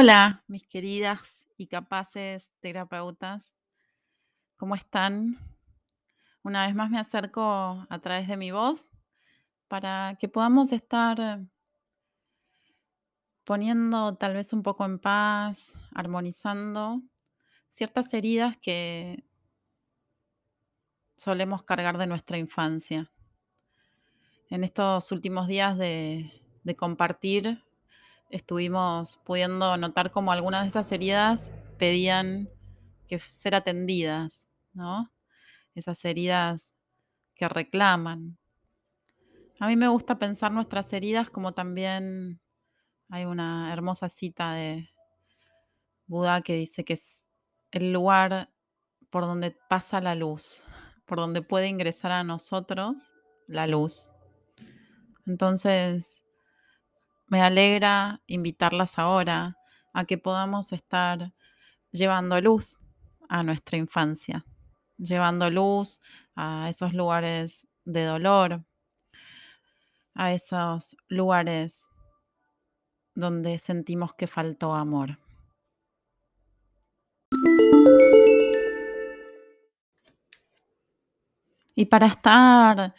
Hola, mis queridas y capaces terapeutas, ¿cómo están? Una vez más me acerco a través de mi voz para que podamos estar poniendo tal vez un poco en paz, armonizando ciertas heridas que solemos cargar de nuestra infancia. En estos últimos días de, de compartir estuvimos pudiendo notar cómo algunas de esas heridas pedían que ser atendidas, ¿no? Esas heridas que reclaman. A mí me gusta pensar nuestras heridas como también hay una hermosa cita de Buda que dice que es el lugar por donde pasa la luz, por donde puede ingresar a nosotros la luz. Entonces, me alegra invitarlas ahora a que podamos estar llevando luz a nuestra infancia, llevando luz a esos lugares de dolor, a esos lugares donde sentimos que faltó amor. Y para estar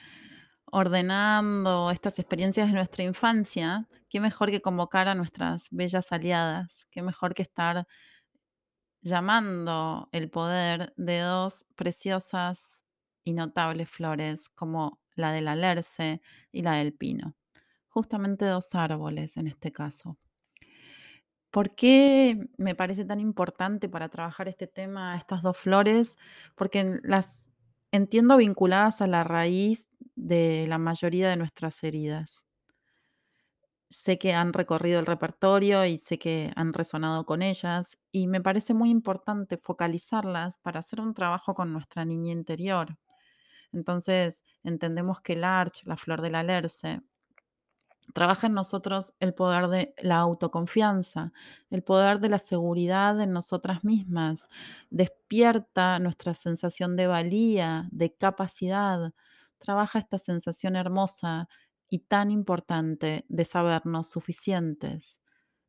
ordenando estas experiencias de nuestra infancia, qué mejor que convocar a nuestras bellas aliadas, qué mejor que estar llamando el poder de dos preciosas y notables flores como la del alerce y la del pino. Justamente dos árboles en este caso. ¿Por qué me parece tan importante para trabajar este tema estas dos flores? Porque las entiendo vinculadas a la raíz de la mayoría de nuestras heridas. Sé que han recorrido el repertorio y sé que han resonado con ellas y me parece muy importante focalizarlas para hacer un trabajo con nuestra niña interior. Entonces, entendemos que el arch, la flor del alerce, trabaja en nosotros el poder de la autoconfianza, el poder de la seguridad en nosotras mismas, despierta nuestra sensación de valía, de capacidad, trabaja esta sensación hermosa y tan importante de sabernos suficientes.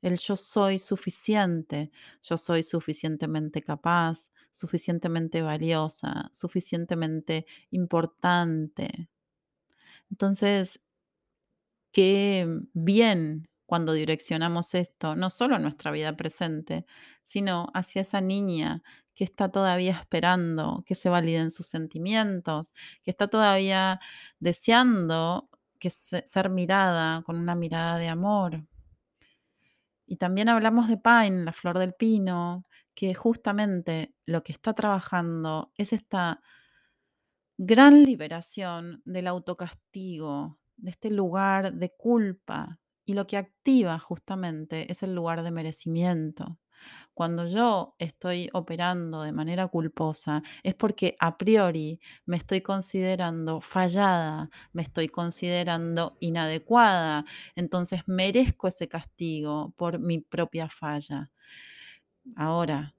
El yo soy suficiente, yo soy suficientemente capaz, suficientemente valiosa, suficientemente importante. Entonces, qué bien cuando direccionamos esto, no solo a nuestra vida presente, sino hacia esa niña que está todavía esperando que se validen sus sentimientos, que está todavía deseando que ser mirada con una mirada de amor. Y también hablamos de Pine, la flor del pino, que justamente lo que está trabajando es esta gran liberación del autocastigo, de este lugar de culpa. Y lo que activa justamente es el lugar de merecimiento. Cuando yo estoy operando de manera culposa es porque a priori me estoy considerando fallada, me estoy considerando inadecuada, entonces merezco ese castigo por mi propia falla. Ahora,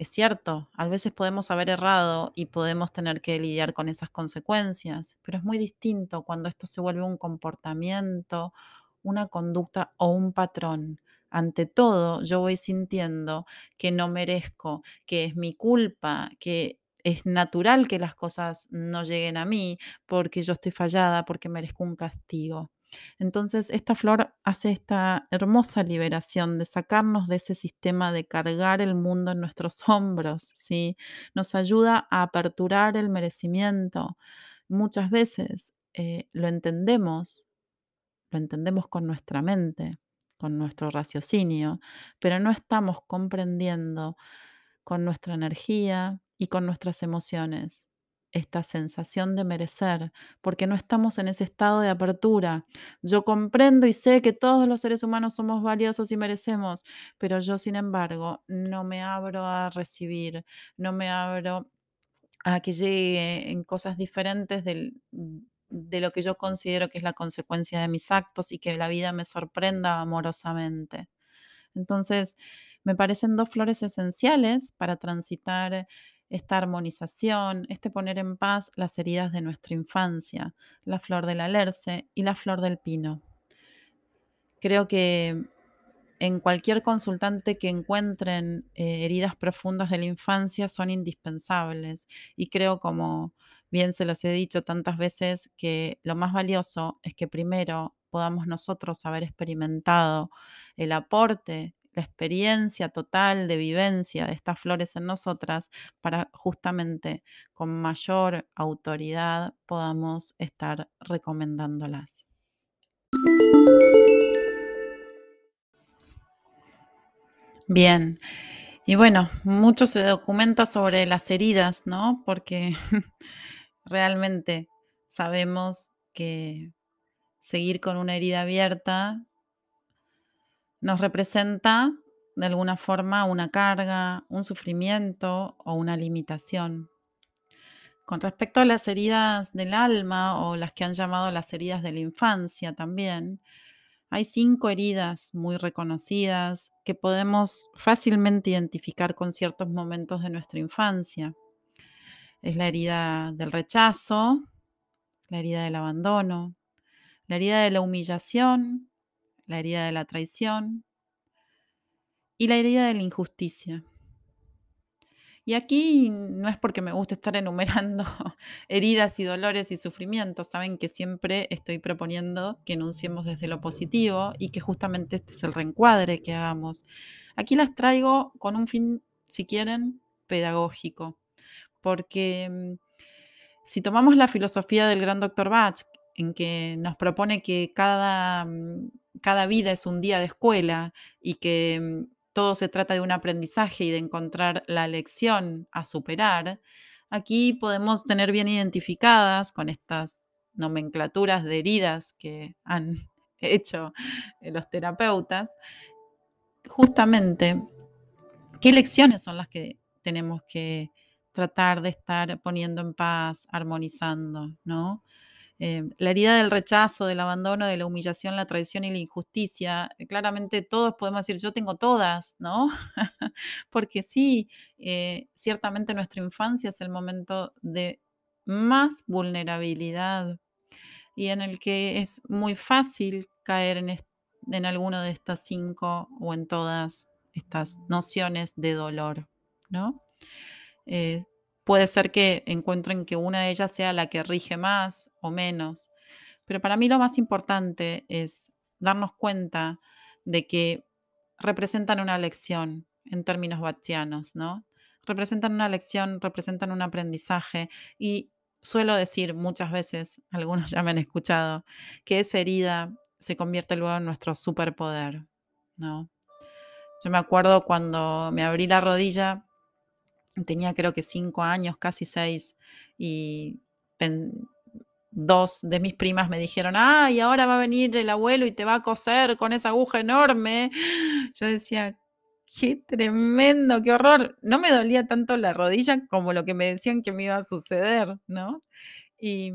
es cierto, a veces podemos haber errado y podemos tener que lidiar con esas consecuencias, pero es muy distinto cuando esto se vuelve un comportamiento, una conducta o un patrón ante todo yo voy sintiendo que no merezco, que es mi culpa, que es natural que las cosas no lleguen a mí porque yo estoy fallada, porque merezco un castigo. Entonces, esta flor hace esta hermosa liberación de sacarnos de ese sistema de cargar el mundo en nuestros hombros, ¿sí? Nos ayuda a aperturar el merecimiento. Muchas veces eh, lo entendemos, lo entendemos con nuestra mente, con nuestro raciocinio, pero no estamos comprendiendo con nuestra energía y con nuestras emociones esta sensación de merecer, porque no estamos en ese estado de apertura. Yo comprendo y sé que todos los seres humanos somos valiosos y merecemos, pero yo, sin embargo, no me abro a recibir, no me abro a que llegue en cosas diferentes del, de lo que yo considero que es la consecuencia de mis actos y que la vida me sorprenda amorosamente. Entonces, me parecen dos flores esenciales para transitar esta armonización, este poner en paz las heridas de nuestra infancia, la flor del alerce y la flor del pino. Creo que en cualquier consultante que encuentren eh, heridas profundas de la infancia son indispensables. Y creo, como bien se los he dicho tantas veces, que lo más valioso es que primero podamos nosotros haber experimentado el aporte, la experiencia total de vivencia de estas flores en nosotras para justamente con mayor autoridad podamos estar recomendándolas. Bien. Y bueno, mucho se documenta sobre las heridas, ¿no? Porque realmente sabemos que seguir con una herida abierta nos representa de alguna forma una carga, un sufrimiento o una limitación. Con respecto a las heridas del alma o las que han llamado las heridas de la infancia también, hay cinco heridas muy reconocidas que podemos fácilmente identificar con ciertos momentos de nuestra infancia. Es la herida del rechazo, la herida del abandono, la herida de la humillación, la herida de la traición y la herida de la injusticia. Y aquí no es porque me guste estar enumerando heridas y dolores y sufrimientos, saben que siempre estoy proponiendo que enunciemos desde lo positivo y que justamente este es el reencuadre que hagamos. Aquí las traigo con un fin, si quieren, pedagógico, porque mm, si tomamos la filosofía del gran doctor Bach, en que nos propone que cada, mm, cada vida es un día de escuela y que mm, todo se trata de un aprendizaje y de encontrar la lección a superar, aquí podemos tener bien identificadas con estas nomenclaturas de heridas que han hecho eh, los terapeutas, justamente qué lecciones son las que tenemos que tratar de estar poniendo en paz, armonizando, ¿no? Em, la herida del rechazo, del abandono, de la humillación, la traición y la injusticia, eh, claramente todos podemos decir, yo tengo todas, ¿no? Porque sí, eh, ciertamente nuestra infancia es el momento de más vulnerabilidad y en el que es muy fácil caer en, alguno de estas cinco o en todas estas nociones de dolor, ¿no? Eh, Puede ser que encuentren que una de ellas sea la que rige más o menos, pero para mí lo más importante es darnos cuenta de que representan una lección en términos bachianos, ¿no? Representan una lección, representan un aprendizaje y suelo decir muchas veces, algunos ya me han escuchado, que esa herida se convierte luego en nuestro superpoder, ¿no? Yo me acuerdo cuando me abrí la rodilla tenía creo que cinco años, casi seis, y dos de mis primas me dijeron, ay, ahora va a venir el abuelo y te va a coser con esa aguja enorme. Yo decía, qué tremendo, qué horror. No me dolía tanto la rodilla como lo que me decían que me iba a suceder, ¿no? Y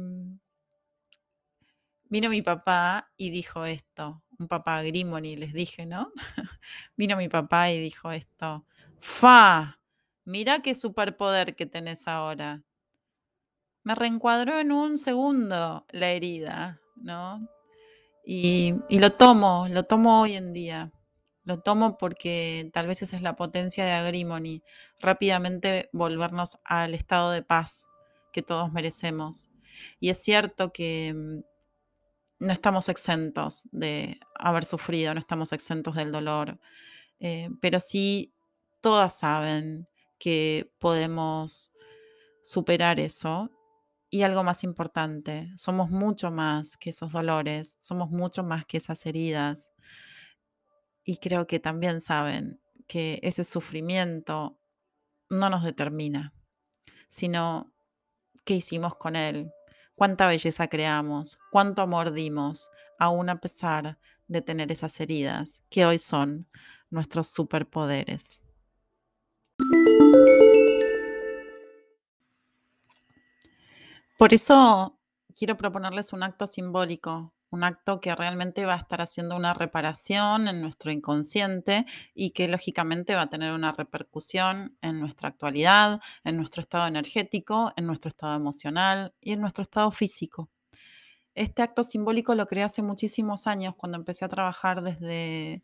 vino mi papá y dijo esto, un papá Grimoni, les dije, ¿no? vino mi papá y dijo esto, fa, Mira qué superpoder que tenés ahora. Me reencuadró en un segundo la herida, ¿no? Y, lo tomo, lo tomo hoy en día. Lo tomo porque tal vez esa es la potencia de Agrimony, rápidamente volvernos al estado de paz que todos merecemos. Y es cierto que mm, no estamos exentos de haber sufrido, no estamos exentos del dolor, eh, pero sí todas saben que podemos superar eso. Y algo más importante, somos mucho más que esos dolores, somos mucho más que esas heridas. Y creo que también saben que ese sufrimiento no nos determina, sino qué hicimos con él, cuánta belleza creamos, cuánto amor dimos, aún a pesar de tener esas heridas que hoy son nuestros superpoderes. Por eso quiero proponerles un acto simbólico, un acto que realmente va a estar haciendo una reparación en nuestro inconsciente y que lógicamente va a tener una repercusión en nuestra actualidad, en nuestro estado energético, en nuestro estado emocional y en nuestro estado físico. Este acto simbólico lo creé hace muchísimos años cuando empecé a trabajar desde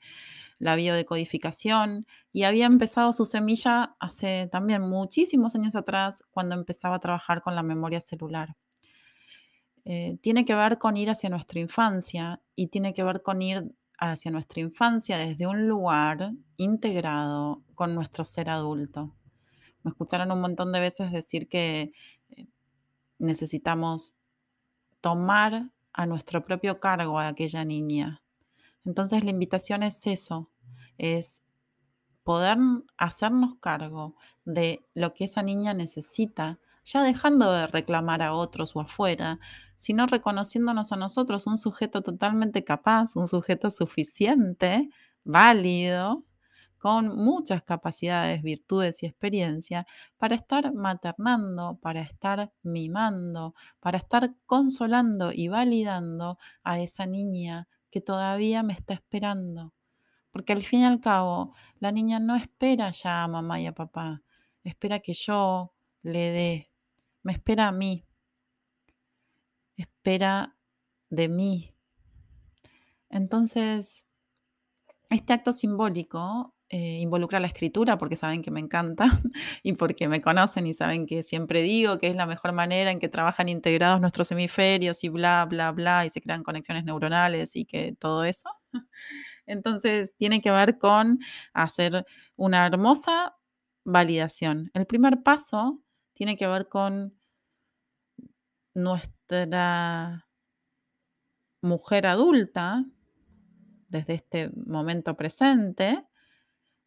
la biodecodificación y había empezado su semilla hace también muchísimos años atrás cuando empezaba a trabajar con la memoria celular. Eh, tiene que ver con ir hacia nuestra infancia y tiene que ver con ir hacia nuestra infancia desde un lugar integrado con nuestro ser adulto. Me escucharon un montón de veces decir que eh, necesitamos tomar a nuestro propio cargo a aquella niña. Entonces la invitación es eso, es poder hacernos cargo de lo que esa niña necesita, ya dejando de reclamar a otros o afuera, sino reconociéndonos a nosotros un sujeto totalmente capaz, un sujeto suficiente, válido, con muchas capacidades, virtudes y experiencia para estar maternando, para estar mimando, para estar consolando y validando a esa niña que todavía me está esperando. Porque al fin y al cabo, la niña no espera ya a mamá y a papá, espera que yo le dé, me espera a mí, espera de mí. Entonces, este acto simbólico eh, involucra la escritura porque saben que me encanta y porque me conocen y saben que siempre digo que es la mejor manera en que trabajan integrados nuestros hemisferios y bla, bla, bla, y se crean conexiones neuronales y que todo eso. Entonces, tiene que ver con hacer una hermosa validación. El primer paso tiene que ver con nuestra mujer adulta, desde este momento presente,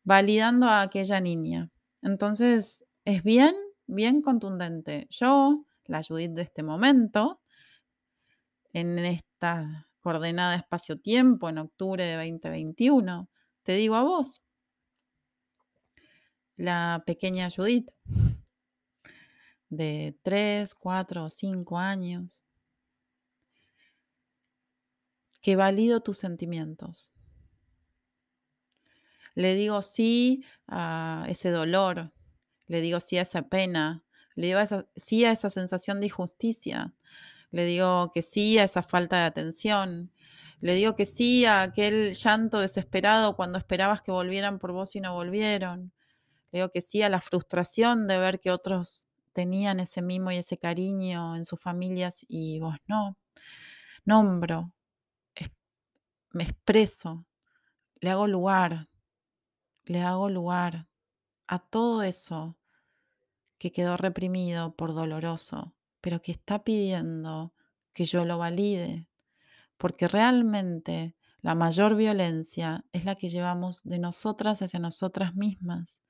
validando a aquella niña. Entonces, es bien, bien contundente. Yo, la Judith de este momento, en esta coordenada espacio-tiempo, en octubre de 2021, te digo a vos, la pequeña Judith, de 3, 4 o 5 años, que valido tus sentimientos, le digo sí a ese dolor, le digo sí a esa pena, le digo sí a esa sensación de injusticia, le digo que sí a esa falta de atención, le digo que sí a aquel llanto desesperado cuando esperabas que volvieran por vos y no volvieron. Le digo que sí a la frustración de ver que otros tenían ese mimo y ese cariño en sus familias y vos no. Nombro, me expreso, le hago lugar, le hago lugar a todo eso que quedó reprimido por doloroso, pero que está pidiendo que yo lo valide, porque realmente la mayor violencia es la que llevamos de nosotras hacia nosotras mismas,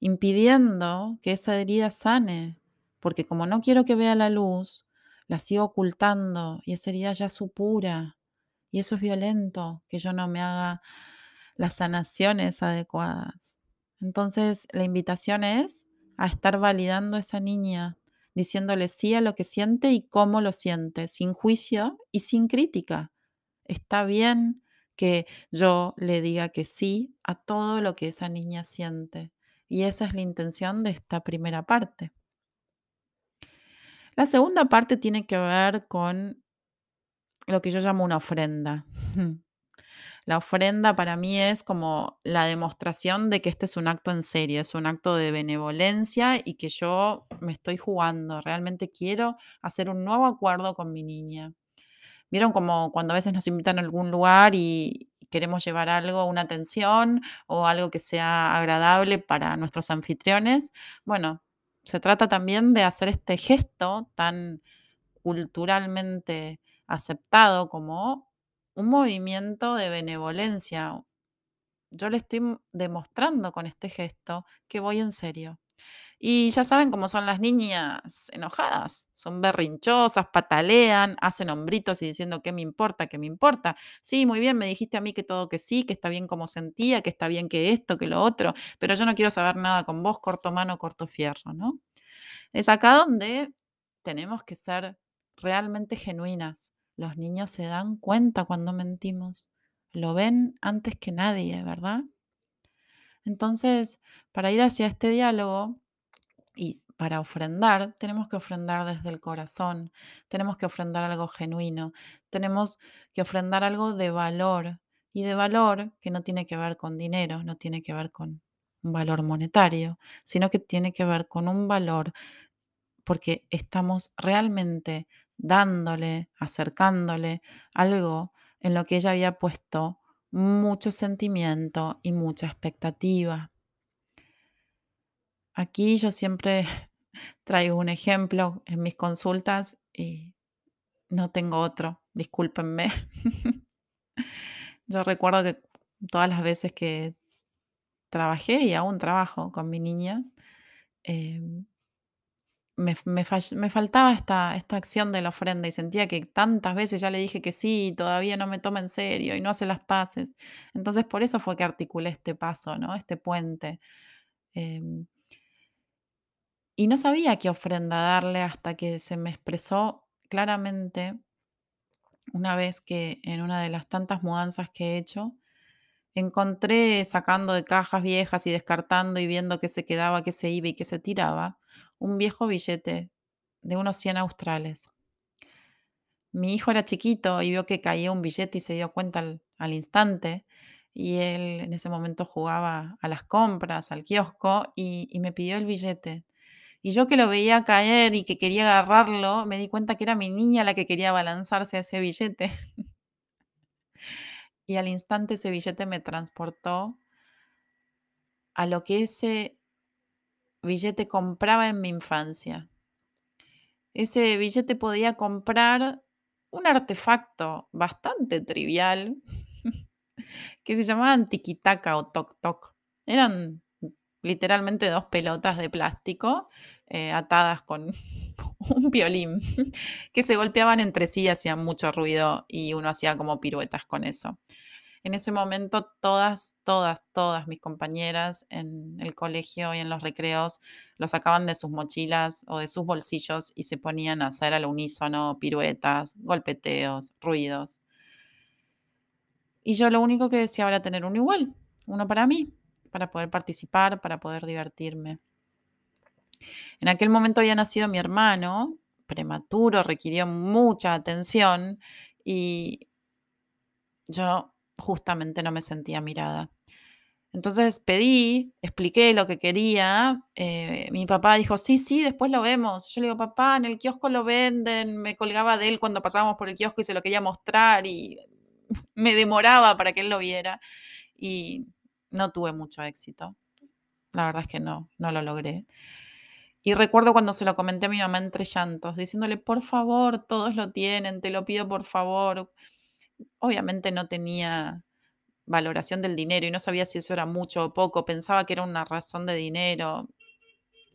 impidiendo que esa herida sane, porque como no quiero que vea la luz, la sigo ocultando y esa herida ya supura, y eso es violento, que yo no me haga las sanaciones adecuadas. Entonces, la invitación es a estar validando a esa niña, diciéndole sí a lo que siente y cómo lo siente, sin juicio y sin crítica. Está bien que yo le diga que sí a todo lo que esa niña siente. Y esa es la intención de esta primera parte. La segunda parte tiene que ver con lo que yo llamo una ofrenda. La ofrenda para mí es como la demostración de que este es un acto en serio, es un acto de benevolencia y que yo me estoy jugando, realmente quiero hacer un nuevo acuerdo con mi niña. ¿Vieron como cuando a veces nos invitan a algún lugar y queremos llevar algo, una atención o algo que sea agradable para nuestros anfitriones? Bueno, se trata también de hacer este gesto tan culturalmente aceptado como un movimiento de benevolencia. Yo le estoy demostrando con este gesto que voy en serio. Y ya saben cómo son las niñas enojadas, son berrinchosas, patalean, hacen hombritos y diciendo, ¿qué me importa? ¿Qué me importa? Sí, muy bien, me dijiste a mí que todo que sí, que está bien como sentía, que está bien que esto, que lo otro, pero yo no quiero saber nada con vos, corto mano, corto fierro, ¿no? Es acá donde tenemos que ser realmente genuinas, los niños se dan cuenta cuando mentimos, lo ven antes que nadie, ¿verdad? Entonces, para ir hacia este diálogo y para ofrendar, tenemos que ofrendar desde el corazón, tenemos que ofrendar algo genuino, tenemos que ofrendar algo de valor y de valor que no tiene que ver con dinero, no tiene que ver con un valor monetario, sino que tiene que ver con un valor porque estamos realmente dándole, acercándole algo en lo que ella había puesto mucho sentimiento y mucha expectativa. Aquí yo siempre traigo un ejemplo en mis consultas y no tengo otro, discúlpenme. yo recuerdo que todas las veces que trabajé y aún trabajo con mi niña, em, me, me faltaba esta, esta acción de la ofrenda y sentía que tantas veces ya le dije que sí y todavía no me toma en serio y no hace las paces. Entonces por eso fue que articulé este paso, ¿no? Este puente. Em, y no sabía qué ofrenda darle hasta que se me expresó claramente una vez que en una de las tantas mudanzas que he hecho, encontré sacando de cajas viejas y descartando y viendo qué se quedaba, qué se iba y qué se tiraba, un viejo billete de unos 100 australes. Mi hijo era chiquito y vio que caía un billete y se dio cuenta al, instante. Y él en ese momento jugaba a las compras, al kiosco, y, y me pidió el billete. Y yo que lo veía caer y que quería agarrarlo, me di cuenta que era mi niña la que quería balanzarse a ese billete. y al instante ese billete me transportó a lo que ese billete compraba en mi infancia. Ese billete podía comprar un artefacto bastante trivial que se llamaba tiquitaca o toc toc. Eran literalmente dos pelotas de plástico eh, atadas con un violín que se golpeaban entre sí hacían mucho ruido y uno hacía como piruetas con eso. En ese momento todas, todas, todas mis compañeras en el colegio y en los recreos lo sacaban de sus mochilas o de sus bolsillos y se ponían a hacer al unísono piruetas, golpeteos, ruidos. Y yo lo único que deseaba era tener uno igual, uno para mí, para poder participar, para poder divertirme. En aquel momento había nacido mi hermano, prematuro, requirió mucha atención y yo justamente no me sentía mirada. Entonces pedí, expliqué lo que quería. Eh, mi papá dijo, sí, sí, después lo vemos. Yo le digo, papá, en el kiosco lo venden. Me colgaba de él cuando pasábamos por el kiosco y se lo quería mostrar y me demoraba para que él lo viera. Y no tuve mucho éxito. La verdad es que no, no lo logré. Y recuerdo cuando se lo comenté a mi mamá entre llantos, diciéndole, por favor, todos lo tienen, te lo pido por favor obviamente no tenía valoración del dinero y no sabía si eso era mucho o poco, pensaba que era una razón de dinero.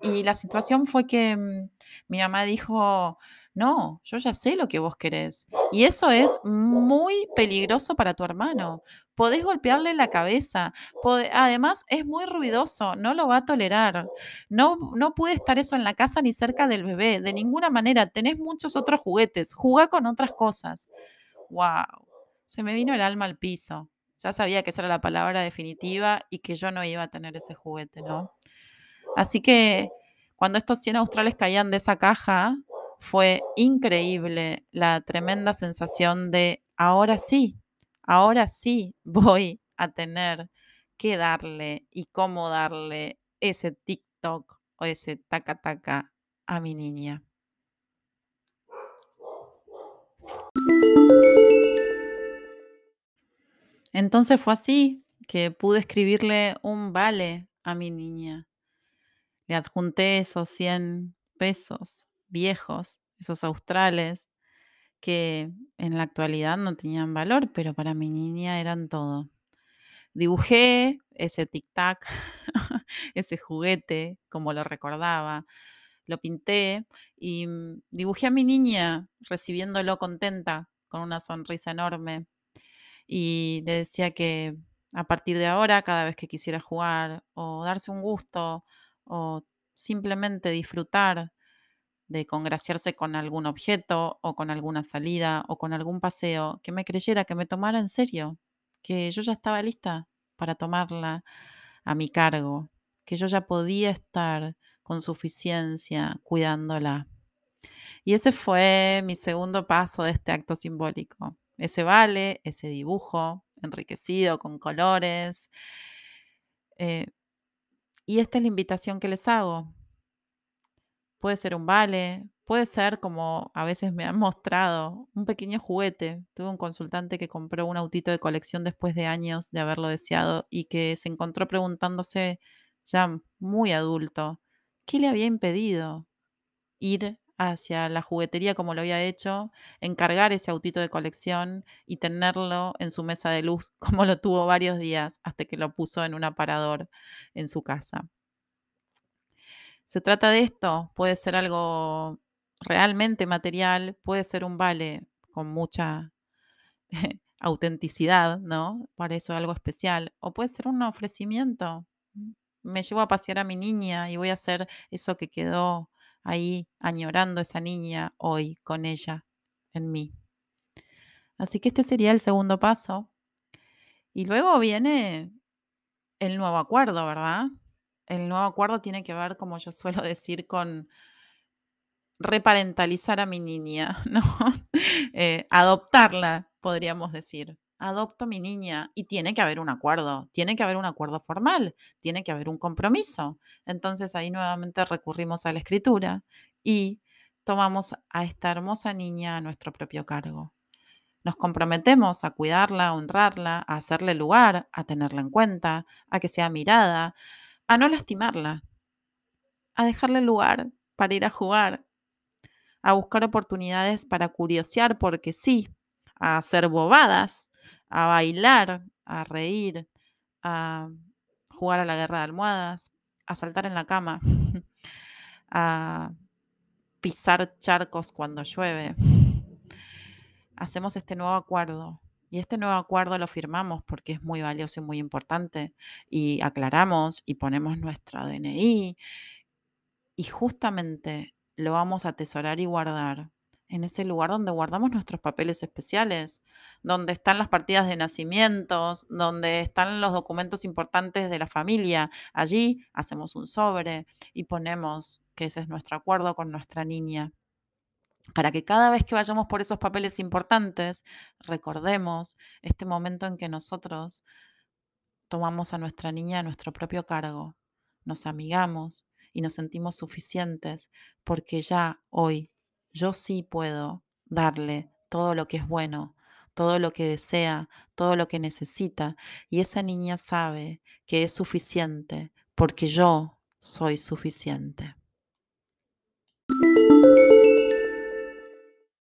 Y la situación fue que mm, mi mamá dijo, no, yo ya sé lo que vos querés. Y eso es muy peligroso para tu hermano. Podés golpearle la cabeza. además, es muy ruidoso, no lo va a tolerar. No, no puede estar eso en la casa ni cerca del bebé. De ninguna manera. Tenés muchos otros juguetes. Jugá con otras cosas. ¡Wow! Se me vino el alma al piso. Ya sabía que esa era la palabra definitiva y que yo no iba a tener ese juguete, ¿no? Así que cuando estos 100 australes caían de esa caja, fue increíble la tremenda sensación de ahora sí, ahora sí voy a tener que darle y cómo darle ese TikTok o ese taca taca a mi niña. Entonces fue así que pude escribirle un vale a mi niña. Le adjunté esos 100 pesos viejos, esos australes, que en la actualidad no tenían valor, pero para mi niña eran todo. Dibujé ese tic-tac, ese juguete, como lo recordaba, lo pinté y mm, dibujé a mi niña recibiéndolo contenta, con una sonrisa enorme y le decía que a partir de ahora, cada vez que quisiera jugar o darse un gusto o simplemente disfrutar de congraciarse con algún objeto o con alguna salida o con algún paseo, que me creyera, que me tomara en serio, que yo ya estaba lista para tomarla a mi cargo, que yo ya podía estar con suficiencia cuidándola. Y ese fue mi segundo paso de este acto simbólico ese vale, ese dibujo, enriquecido, con colores. Eh, y esta es la invitación que les hago. Puede ser un vale, puede ser como a veces me han mostrado, un pequeño juguete. Tuve un consultante que compró un autito de colección después de años de haberlo deseado y que se encontró preguntándose ya muy adulto, ¿qué le había impedido ir hacia la juguetería como lo había hecho, encargar ese autito de colección y tenerlo en su mesa de luz como lo tuvo varios días hasta que lo puso en un aparador en su casa? Se trata de esto, puede ser algo realmente material, puede ser un vale con mucha autenticidad, ¿no? Para eso algo especial, o puede ser un ofrecimiento. Me llevo a pasear a mi niña y voy a hacer eso que quedó ahí añorando esa niña hoy con ella en mí. Así que este sería el segundo paso. Y luego viene el nuevo acuerdo, ¿verdad? El nuevo acuerdo tiene que ver, como yo suelo decir, con reparentalizar a mi niña, ¿no? Eh, adoptarla, podríamos decir. Adopto mi niña y tiene que haber un acuerdo, tiene que haber un acuerdo formal, tiene que haber un compromiso. Entonces ahí nuevamente recurrimos a la escritura y tomamos a esta hermosa niña a nuestro propio cargo. Nos comprometemos a cuidarla, a honrarla, a hacerle lugar, a tenerla en cuenta, a que sea mirada, a no lastimarla, a dejarle lugar para ir a jugar, a buscar oportunidades para curiosear porque sí, a hacer bobadas, a bailar, a reír, a jugar a la guerra de almohadas, a saltar en la cama, a pisar charcos cuando llueve. Hacemos este nuevo acuerdo y este nuevo acuerdo lo firmamos porque es muy valioso y muy importante y aclaramos y ponemos nuestro DNI y justamente lo vamos a atesorar y guardar en ese lugar donde guardamos nuestros papeles especiales, donde están las partidas de nacimientos, donde están los documentos importantes de la familia. Allí hacemos un sobre y ponemos que ese es nuestro acuerdo con nuestra niña. Para que cada vez que vayamos por esos papeles importantes, recordemos este momento en que nosotros tomamos a nuestra niña a nuestro propio cargo, nos amigamos, y nos sentimos suficientes porque ya hoy yo sí puedo darle todo lo que es bueno, todo lo que desea, todo lo que necesita y esa niña sabe que es suficiente porque yo soy suficiente.